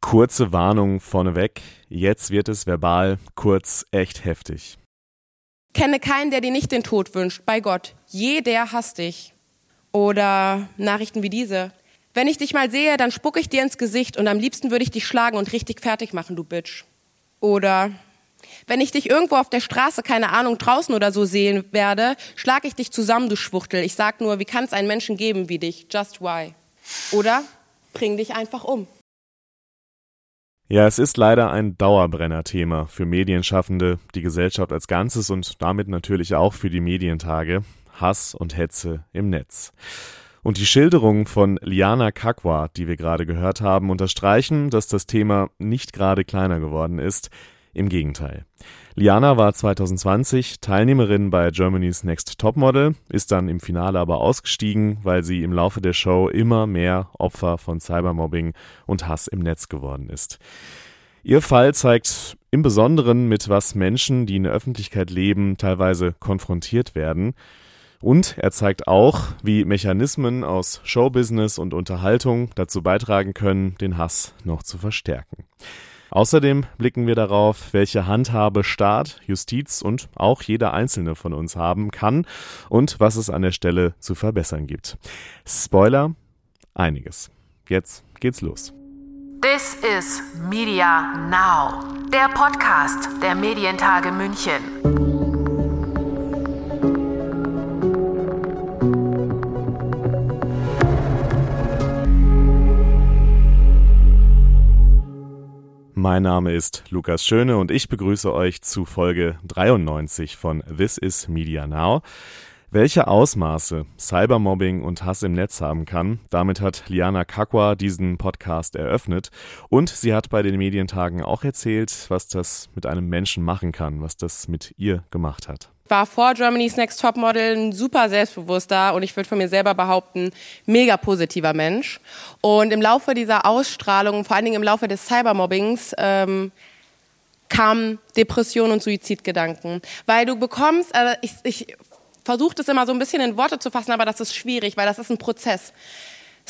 Kurze Warnung vorneweg, jetzt wird es verbal kurz echt heftig. Kenne keinen, der dir nicht den Tod wünscht, bei Gott. Jeder hasst dich. Oder Nachrichten wie diese. Wenn ich dich mal sehe, dann spucke ich dir ins Gesicht und am liebsten würde ich dich schlagen und richtig fertig machen, du Bitch. Oder wenn ich dich irgendwo auf der Straße, keine Ahnung, draußen oder so sehen werde, schlage ich dich zusammen, du Schwuchtel. Ich sag nur, wie kann es einen Menschen geben wie dich? Just why? Oder bring dich einfach um. Ja, es ist leider ein Dauerbrenner-Thema für Medienschaffende, die Gesellschaft als Ganzes und damit natürlich auch für die Medientage. Hass und Hetze im Netz. Und die Schilderungen von Liana Kakwa, die wir gerade gehört haben, unterstreichen, dass das Thema nicht gerade kleiner geworden ist. Im Gegenteil. Liana war 2020 Teilnehmerin bei Germany's Next Topmodel, ist dann im Finale aber ausgestiegen, weil sie im Laufe der Show immer mehr Opfer von Cybermobbing und Hass im Netz geworden ist. Ihr Fall zeigt im Besonderen, mit was Menschen, die in der Öffentlichkeit leben, teilweise konfrontiert werden. Und er zeigt auch, wie Mechanismen aus Showbusiness und Unterhaltung dazu beitragen können, den Hass noch zu verstärken. Außerdem blicken wir darauf, welche Handhabe Staat, Justiz und auch jeder einzelne von uns haben kann und was es an der Stelle zu verbessern gibt. Spoiler, einiges. Jetzt geht's los. This is Media Now, der Podcast der Medientage München. Mein Name ist Lukas Schöne und ich begrüße euch zu Folge 93 von This is Media Now. Welche Ausmaße Cybermobbing und Hass im Netz haben kann, damit hat Liana Kakwa diesen Podcast eröffnet und sie hat bei den Medientagen auch erzählt, was das mit einem Menschen machen kann, was das mit ihr gemacht hat war vor Germany's Next Topmodel ein super selbstbewusster und ich würde von mir selber behaupten, mega positiver Mensch. Und im Laufe dieser Ausstrahlung, vor allen Dingen im Laufe des Cybermobbings, ähm, kamen Depressionen und Suizidgedanken. Weil du bekommst, also ich, ich versuche das immer so ein bisschen in Worte zu fassen, aber das ist schwierig, weil das ist ein Prozess.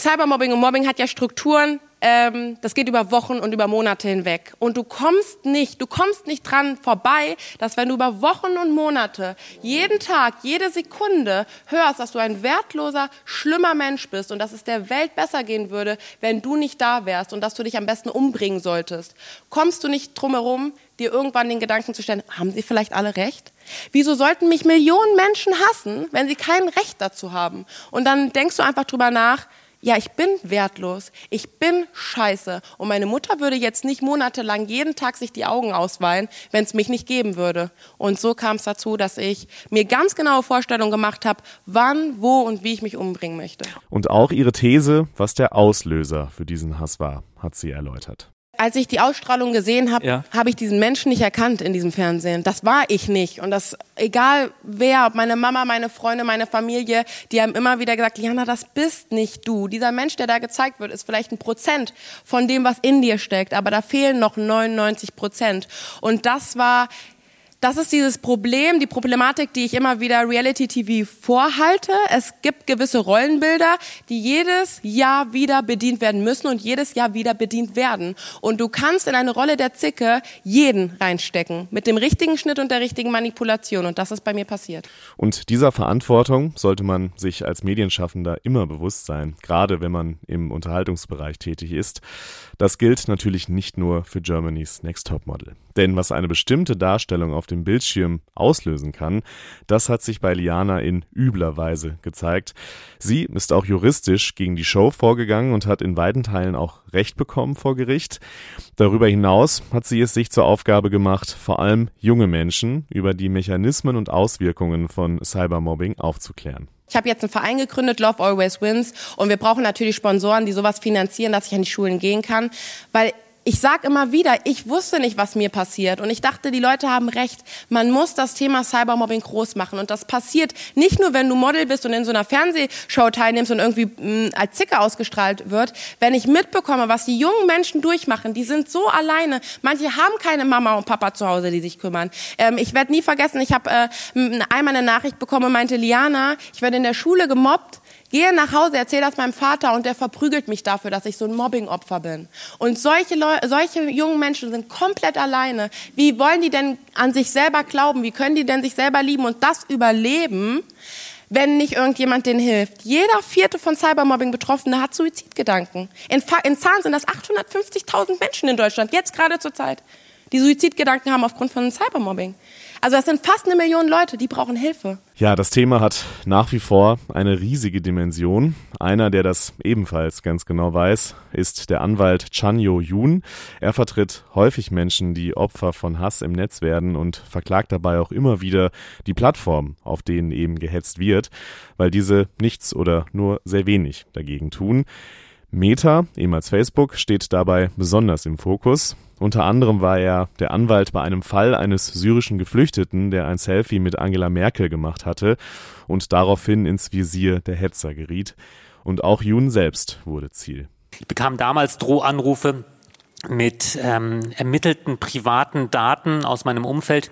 Cybermobbing und Mobbing hat ja Strukturen, ähm, das geht über Wochen und über Monate hinweg. Und du kommst nicht, du kommst nicht dran vorbei, dass wenn du über Wochen und Monate jeden Tag, jede Sekunde hörst, dass du ein wertloser, schlimmer Mensch bist und dass es der Welt besser gehen würde, wenn du nicht da wärst und dass du dich am besten umbringen solltest, kommst du nicht drum herum, dir irgendwann den Gedanken zu stellen, haben sie vielleicht alle recht? Wieso sollten mich Millionen Menschen hassen, wenn sie kein Recht dazu haben? Und dann denkst du einfach drüber nach, ja, ich bin wertlos, ich bin scheiße und meine Mutter würde jetzt nicht monatelang jeden Tag sich die Augen ausweinen, wenn es mich nicht geben würde. Und so kam es dazu, dass ich mir ganz genaue Vorstellungen gemacht habe, wann, wo und wie ich mich umbringen möchte. Und auch ihre These, was der Auslöser für diesen Hass war, hat sie erläutert als ich die Ausstrahlung gesehen habe, ja. habe ich diesen Menschen nicht erkannt in diesem Fernsehen. Das war ich nicht. Und das, egal wer, ob meine Mama, meine Freunde, meine Familie, die haben immer wieder gesagt, Jana, das bist nicht du. Dieser Mensch, der da gezeigt wird, ist vielleicht ein Prozent von dem, was in dir steckt. Aber da fehlen noch 99 Prozent. Und das war das ist dieses Problem, die Problematik, die ich immer wieder Reality TV vorhalte. Es gibt gewisse Rollenbilder, die jedes Jahr wieder bedient werden müssen und jedes Jahr wieder bedient werden. Und du kannst in eine Rolle der Zicke jeden reinstecken. Mit dem richtigen Schnitt und der richtigen Manipulation. Und das ist bei mir passiert. Und dieser Verantwortung sollte man sich als Medienschaffender immer bewusst sein. Gerade wenn man im Unterhaltungsbereich tätig ist. Das gilt natürlich nicht nur für Germany's Next Topmodel. Denn was eine bestimmte Darstellung auf dem Bildschirm auslösen kann, das hat sich bei Liana in übler Weise gezeigt. Sie ist auch juristisch gegen die Show vorgegangen und hat in weiten Teilen auch Recht bekommen vor Gericht. Darüber hinaus hat sie es sich zur Aufgabe gemacht, vor allem junge Menschen über die Mechanismen und Auswirkungen von Cybermobbing aufzuklären. Ich habe jetzt einen Verein gegründet, Love Always Wins, und wir brauchen natürlich Sponsoren, die sowas finanzieren, dass ich an die Schulen gehen kann, weil ich sage immer wieder, ich wusste nicht, was mir passiert. Und ich dachte, die Leute haben recht. Man muss das Thema Cybermobbing groß machen. Und das passiert nicht nur, wenn du Model bist und in so einer Fernsehshow teilnimmst und irgendwie mh, mm, als Zicke ausgestrahlt wird. Wenn ich mitbekomme, was die jungen Menschen durchmachen, die sind so alleine. Manche haben keine Mama und Papa zu Hause, die sich kümmern. Ähm, ich werde nie vergessen, ich habe äh, einmal eine Nachricht bekommen, meinte Liana, ich werde in der Schule gemobbt Gehe nach Hause, erzähle das meinem Vater und der verprügelt mich dafür, dass ich so ein Mobbing-Opfer bin. Und solche, Leu solche jungen Menschen sind komplett alleine. Wie wollen die denn an sich selber glauben? Wie können die denn sich selber lieben und das überleben, wenn nicht irgendjemand denen hilft? Jeder vierte von Cybermobbing-Betroffene hat Suizidgedanken. In, in Zahlen sind das 850.000 Menschen in Deutschland, jetzt gerade zur Zeit, die Suizidgedanken haben aufgrund von Cybermobbing. Also das sind fast eine Million Leute, die brauchen Hilfe. Ja, das Thema hat nach wie vor eine riesige Dimension. Einer, der das ebenfalls ganz genau weiß, ist der Anwalt Chanyo Yoon. Er vertritt häufig Menschen, die Opfer von Hass im Netz werden und verklagt dabei auch immer wieder die Plattform, auf denen eben gehetzt wird, weil diese nichts oder nur sehr wenig dagegen tun. Meta, ehemals Facebook, steht dabei besonders im Fokus. Unter anderem war er der Anwalt bei einem Fall eines syrischen Geflüchteten, der ein Selfie mit Angela Merkel gemacht hatte und daraufhin ins Visier der Hetzer geriet. Und auch Jun selbst wurde Ziel. Ich bekam damals Drohanrufe mit ähm, ermittelten privaten Daten aus meinem Umfeld.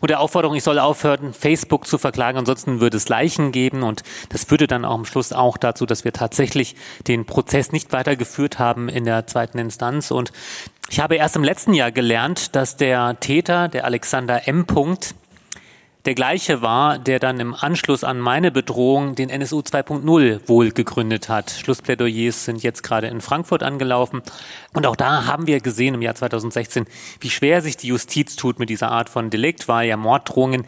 Und der Aufforderung, ich soll aufhören, Facebook zu verklagen, ansonsten würde es Leichen geben. Und das führte dann auch am Schluss auch dazu, dass wir tatsächlich den Prozess nicht weitergeführt haben in der zweiten Instanz. Und ich habe erst im letzten Jahr gelernt, dass der Täter, der Alexander M. Punkt, der gleiche war, der dann im Anschluss an meine Bedrohung den NSU 2.0 wohl gegründet hat. Schlussplädoyers sind jetzt gerade in Frankfurt angelaufen. Und auch da haben wir gesehen im Jahr 2016, wie schwer sich die Justiz tut mit dieser Art von Delikt, weil ja Morddrohungen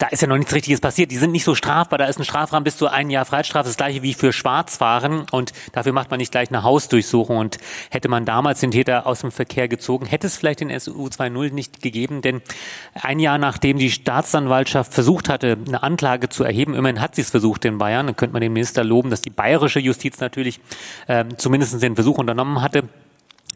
da ist ja noch nichts Richtiges passiert. Die sind nicht so strafbar. Da ist ein Strafrahmen bis zu ein Jahr Freiheitsstrafe. Das gleiche wie für Schwarzfahren. Und dafür macht man nicht gleich eine Hausdurchsuchung. Und hätte man damals den Täter aus dem Verkehr gezogen, hätte es vielleicht den SU 2.0 nicht gegeben. Denn ein Jahr nachdem die Staatsanwaltschaft versucht hatte, eine Anklage zu erheben, immerhin hat sie es versucht in Bayern, dann könnte man den Minister loben, dass die bayerische Justiz natürlich äh, zumindest den Versuch unternommen hatte.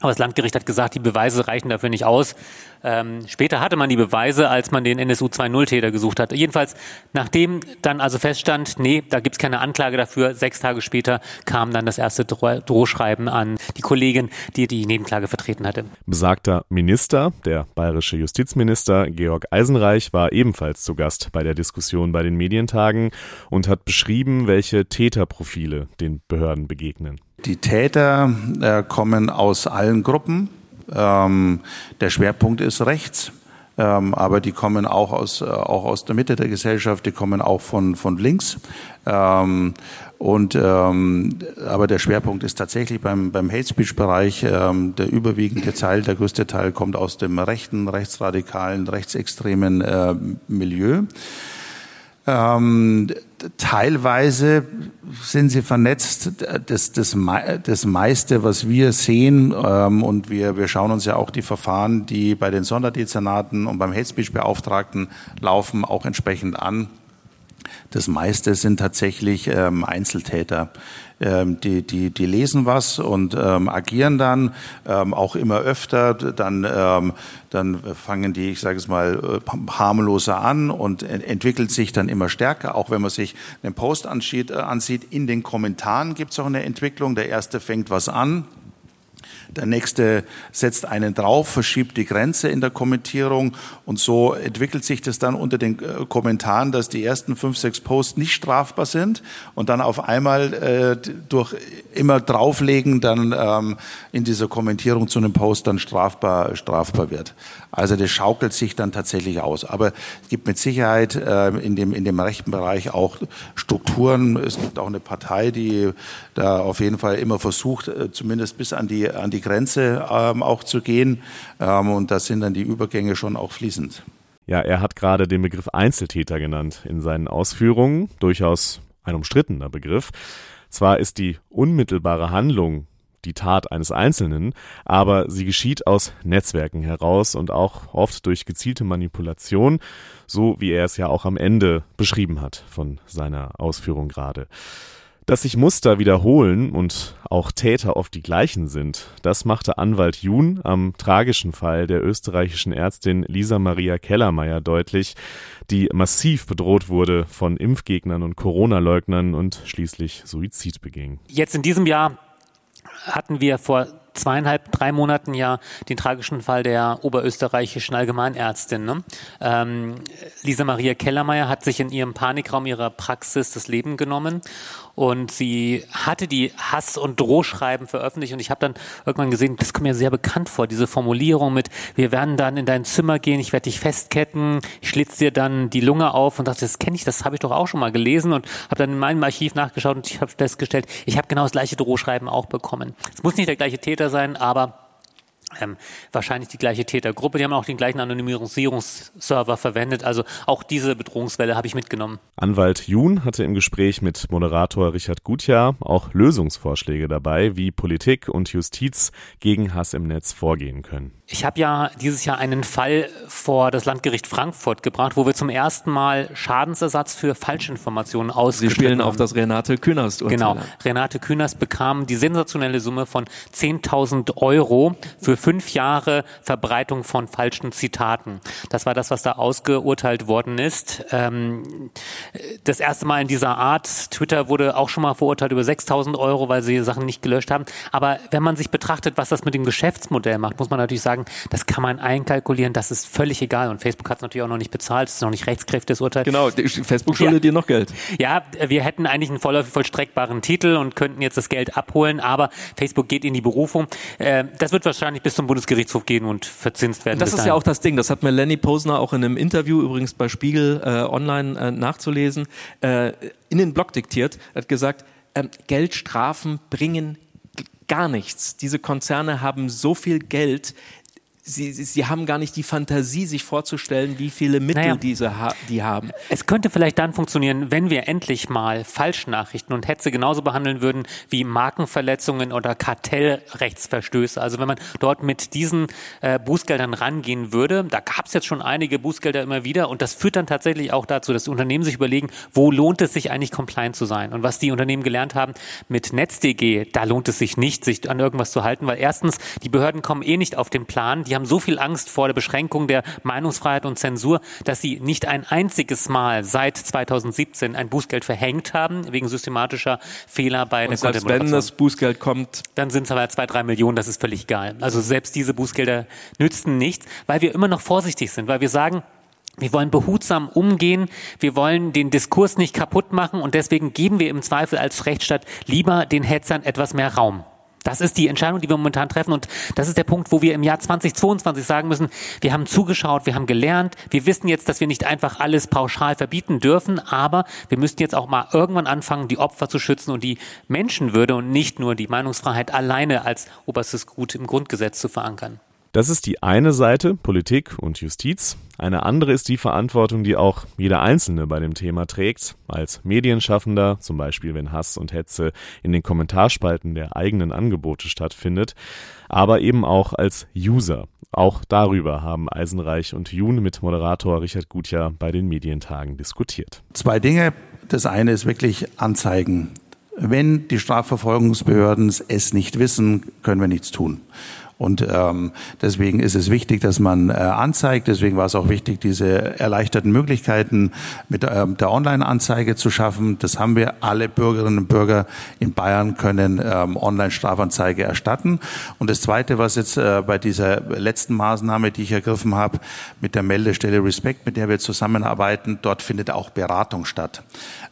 Aber das Landgericht hat gesagt, die Beweise reichen dafür nicht aus. Ähm, später hatte man die Beweise, als man den NSU 2.0-Täter gesucht hat. Jedenfalls, nachdem dann also feststand, nee, da gibt's keine Anklage dafür, sechs Tage später kam dann das erste Droh Drohschreiben an die Kollegin, die die Nebenklage vertreten hatte. Besagter Minister, der bayerische Justizminister Georg Eisenreich, war ebenfalls zu Gast bei der Diskussion bei den Medientagen und hat beschrieben, welche Täterprofile den Behörden begegnen. Die Täter äh, kommen aus allen Gruppen. Ähm, der Schwerpunkt ist rechts. Ähm, aber die kommen auch aus, äh, auch aus der Mitte der Gesellschaft, die kommen auch von, von links. Ähm, und, ähm, aber der Schwerpunkt ist tatsächlich beim, beim Hate Speech Bereich, ähm, der überwiegende Teil, der größte Teil kommt aus dem rechten, rechtsradikalen, rechtsextremen äh, Milieu. Ähm, teilweise sind sie vernetzt. Das, das, das meiste, was wir sehen, ähm, und wir, wir schauen uns ja auch die Verfahren, die bei den Sonderdezernaten und beim Hate Speech Beauftragten laufen, auch entsprechend an. Das meiste sind tatsächlich ähm, Einzeltäter. Ähm, die, die, die lesen was und ähm, agieren dann ähm, auch immer öfter. Dann, ähm, dann fangen die, ich sage es mal, äh, harmloser an und entwickelt sich dann immer stärker. Auch wenn man sich einen Post ansieht, äh, ansieht in den Kommentaren gibt es auch eine Entwicklung. Der erste fängt was an, der nächste setzt einen drauf, verschiebt die Grenze in der Kommentierung und so entwickelt sich das dann unter den äh, Kommentaren, dass die ersten fünf, sechs Posts nicht strafbar sind und dann auf einmal äh, durch immer drauflegen dann ähm, in dieser Kommentierung zu einem Post dann strafbar strafbar wird. Also das schaukelt sich dann tatsächlich aus. Aber es gibt mit Sicherheit äh, in dem in dem rechten Bereich auch Strukturen. Es gibt auch eine Partei, die da auf jeden Fall immer versucht, äh, zumindest bis an die an die Grenze ähm, auch zu gehen. Ähm, und da sind dann die Übergänge schon auch fließend. Ja, er hat gerade den Begriff Einzeltäter genannt in seinen Ausführungen. Durchaus ein umstrittener Begriff. Zwar ist die unmittelbare Handlung die Tat eines Einzelnen, aber sie geschieht aus Netzwerken heraus und auch oft durch gezielte Manipulation, so wie er es ja auch am Ende beschrieben hat von seiner Ausführung gerade. Dass sich Muster wiederholen und auch Täter oft die gleichen sind, das machte Anwalt Jun am tragischen Fall der österreichischen Ärztin Lisa Maria Kellermeier deutlich, die massiv bedroht wurde von Impfgegnern und Corona-Leugnern und schließlich Suizid beging. Jetzt in diesem Jahr hatten wir vor zweieinhalb, drei Monaten ja den tragischen Fall der oberösterreichischen Allgemeinärztin. Ne? Ähm, Lisa Maria Kellermeier hat sich in ihrem Panikraum ihrer Praxis das Leben genommen und sie hatte die Hass- und Drohschreiben veröffentlicht und ich habe dann irgendwann gesehen, das kommt mir sehr bekannt vor, diese Formulierung mit, wir werden dann in dein Zimmer gehen, ich werde dich festketten, ich schlitze dir dann die Lunge auf und dachte, das kenne ich, das habe ich doch auch schon mal gelesen und habe dann in meinem Archiv nachgeschaut und ich habe festgestellt, ich habe genau das gleiche Drohschreiben auch bekommen. Es muss nicht der gleiche Täter sein, aber ähm, wahrscheinlich die gleiche Tätergruppe. Die haben auch den gleichen Anonymisierungsserver verwendet. Also auch diese Bedrohungswelle habe ich mitgenommen. Anwalt Jun hatte im Gespräch mit Moderator Richard Gutjahr auch Lösungsvorschläge dabei, wie Politik und Justiz gegen Hass im Netz vorgehen können. Ich habe ja dieses Jahr einen Fall vor das Landgericht Frankfurt gebracht, wo wir zum ersten Mal Schadensersatz für Falschinformationen ausgeschrieben Sie spielen haben. auf das Renate Künast. -Urteil. Genau. Renate Künast bekam die sensationelle Summe von 10.000 Euro für fünf Jahre Verbreitung von falschen Zitaten. Das war das, was da ausgeurteilt worden ist. Ähm, das erste Mal in dieser Art. Twitter wurde auch schon mal verurteilt über 6.000 Euro, weil sie Sachen nicht gelöscht haben. Aber wenn man sich betrachtet, was das mit dem Geschäftsmodell macht, muss man natürlich sagen, sagen, das kann man einkalkulieren, das ist völlig egal. Und Facebook hat es natürlich auch noch nicht bezahlt, es ist noch nicht rechtskräftiges Urteil. Genau, Facebook schuldet ja. dir noch Geld. Ja, wir hätten eigentlich einen voll, vollstreckbaren Titel und könnten jetzt das Geld abholen, aber Facebook geht in die Berufung. Äh, das wird wahrscheinlich bis zum Bundesgerichtshof gehen und verzinst werden. Das ist ja auch das Ding, das hat Melanie Posner auch in einem Interview übrigens bei Spiegel äh, online äh, nachzulesen, äh, in den Blog diktiert, hat gesagt, ähm, Geldstrafen bringen gar nichts. Diese Konzerne haben so viel Geld, Sie, sie, sie haben gar nicht die Fantasie, sich vorzustellen, wie viele Mittel naja, diese ha die haben. Es könnte vielleicht dann funktionieren, wenn wir endlich mal Falschnachrichten und Hetze genauso behandeln würden wie Markenverletzungen oder Kartellrechtsverstöße. Also wenn man dort mit diesen äh, Bußgeldern rangehen würde, da gab es jetzt schon einige Bußgelder immer wieder und das führt dann tatsächlich auch dazu, dass Unternehmen sich überlegen, wo lohnt es sich eigentlich compliant zu sein. Und was die Unternehmen gelernt haben mit NetzDG, da lohnt es sich nicht, sich an irgendwas zu halten, weil erstens, die Behörden kommen eh nicht auf den Plan, die die haben so viel Angst vor der Beschränkung der Meinungsfreiheit und Zensur, dass sie nicht ein einziges Mal seit 2017 ein Bußgeld verhängt haben, wegen systematischer Fehler bei und der selbst wenn das Bußgeld kommt, dann sind es aber zwei, drei Millionen, das ist völlig egal. Also selbst diese Bußgelder nützen nichts, weil wir immer noch vorsichtig sind, weil wir sagen, wir wollen behutsam umgehen, wir wollen den Diskurs nicht kaputt machen und deswegen geben wir im Zweifel als Rechtsstaat lieber den Hetzern etwas mehr Raum. Das ist die Entscheidung, die wir momentan treffen. Und das ist der Punkt, wo wir im Jahr 2022 sagen müssen, wir haben zugeschaut, wir haben gelernt, wir wissen jetzt, dass wir nicht einfach alles pauschal verbieten dürfen, aber wir müssten jetzt auch mal irgendwann anfangen, die Opfer zu schützen und die Menschenwürde und nicht nur die Meinungsfreiheit alleine als oberstes Gut im Grundgesetz zu verankern. Das ist die eine Seite, Politik und Justiz. Eine andere ist die Verantwortung, die auch jeder Einzelne bei dem Thema trägt, als Medienschaffender, zum Beispiel wenn Hass und Hetze in den Kommentarspalten der eigenen Angebote stattfindet, aber eben auch als User. Auch darüber haben Eisenreich und Jun mit Moderator Richard Gutjahr bei den Medientagen diskutiert. Zwei Dinge. Das eine ist wirklich Anzeigen. Wenn die Strafverfolgungsbehörden es nicht wissen, können wir nichts tun. Und ähm, deswegen ist es wichtig, dass man äh, anzeigt. Deswegen war es auch wichtig, diese erleichterten Möglichkeiten mit ähm, der Online-Anzeige zu schaffen. Das haben wir. Alle Bürgerinnen und Bürger in Bayern können ähm, Online-Strafanzeige erstatten. Und das Zweite, was jetzt äh, bei dieser letzten Maßnahme, die ich ergriffen habe, mit der Meldestelle Respekt, mit der wir zusammenarbeiten, dort findet auch Beratung statt.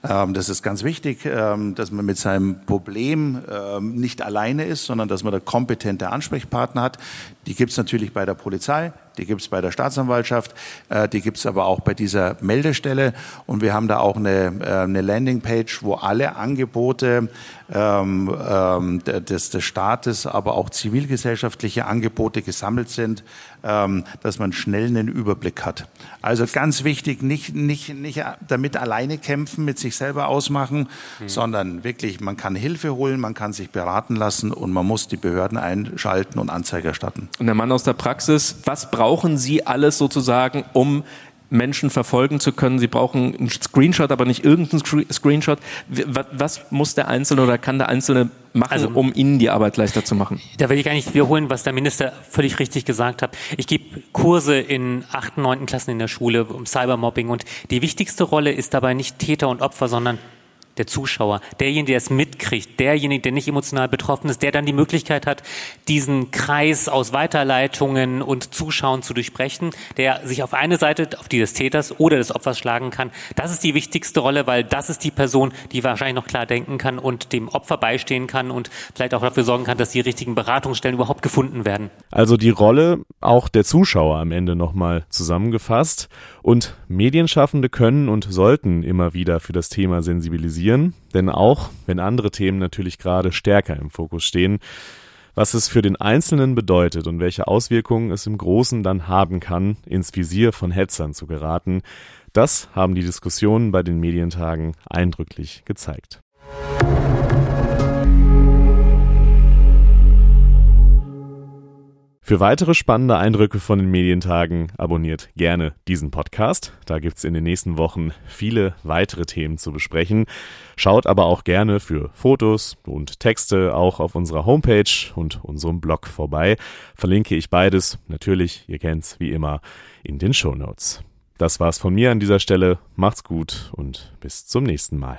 Ähm, das ist ganz wichtig, ähm, dass man mit seinem Problem ähm, nicht alleine ist, sondern dass man da kompetente Ansprechpartner hat. Die gibt es natürlich bei der Polizei, die gibt es bei der Staatsanwaltschaft, äh, die gibt es aber auch bei dieser Meldestelle. Und wir haben da auch eine, äh, eine Landingpage, wo alle Angebote ähm, ähm, des, des Staates, aber auch zivilgesellschaftliche Angebote gesammelt sind, ähm, dass man schnell einen Überblick hat. Also ganz wichtig, nicht, nicht, nicht damit alleine kämpfen, mit sich selber ausmachen, mhm. sondern wirklich, man kann Hilfe holen, man kann sich beraten lassen und man muss die Behörden einschalten und Anzeige erstatten. Und der Mann aus der Praxis, was brauchen Sie alles sozusagen, um Menschen verfolgen zu können. Sie brauchen einen Screenshot, aber nicht irgendeinen Screenshot. Was muss der Einzelne oder kann der Einzelne machen, also, um Ihnen die Arbeit leichter zu machen? Da will ich gar nicht wiederholen, was der Minister völlig richtig gesagt hat. Ich gebe Kurse in achten, neunten Klassen in der Schule um Cybermobbing und die wichtigste Rolle ist dabei nicht Täter und Opfer, sondern der Zuschauer, derjenige, der es mitkriegt, derjenige, der nicht emotional betroffen ist, der dann die Möglichkeit hat, diesen Kreis aus Weiterleitungen und Zuschauen zu durchbrechen, der sich auf eine Seite, auf die des Täters oder des Opfers schlagen kann. Das ist die wichtigste Rolle, weil das ist die Person, die wahrscheinlich noch klar denken kann und dem Opfer beistehen kann und vielleicht auch dafür sorgen kann, dass die richtigen Beratungsstellen überhaupt gefunden werden. Also die Rolle auch der Zuschauer am Ende nochmal zusammengefasst. Und Medienschaffende können und sollten immer wieder für das Thema sensibilisieren, denn auch wenn andere Themen natürlich gerade stärker im Fokus stehen, was es für den Einzelnen bedeutet und welche Auswirkungen es im Großen dann haben kann, ins Visier von Hetzern zu geraten, das haben die Diskussionen bei den Medientagen eindrücklich gezeigt. Für weitere spannende Eindrücke von den Medientagen abonniert gerne diesen Podcast. Da gibt's in den nächsten Wochen viele weitere Themen zu besprechen. Schaut aber auch gerne für Fotos und Texte auch auf unserer Homepage und unserem Blog vorbei. Verlinke ich beides natürlich, ihr kennt's wie immer, in den Show Notes. Das war's von mir an dieser Stelle. Macht's gut und bis zum nächsten Mal.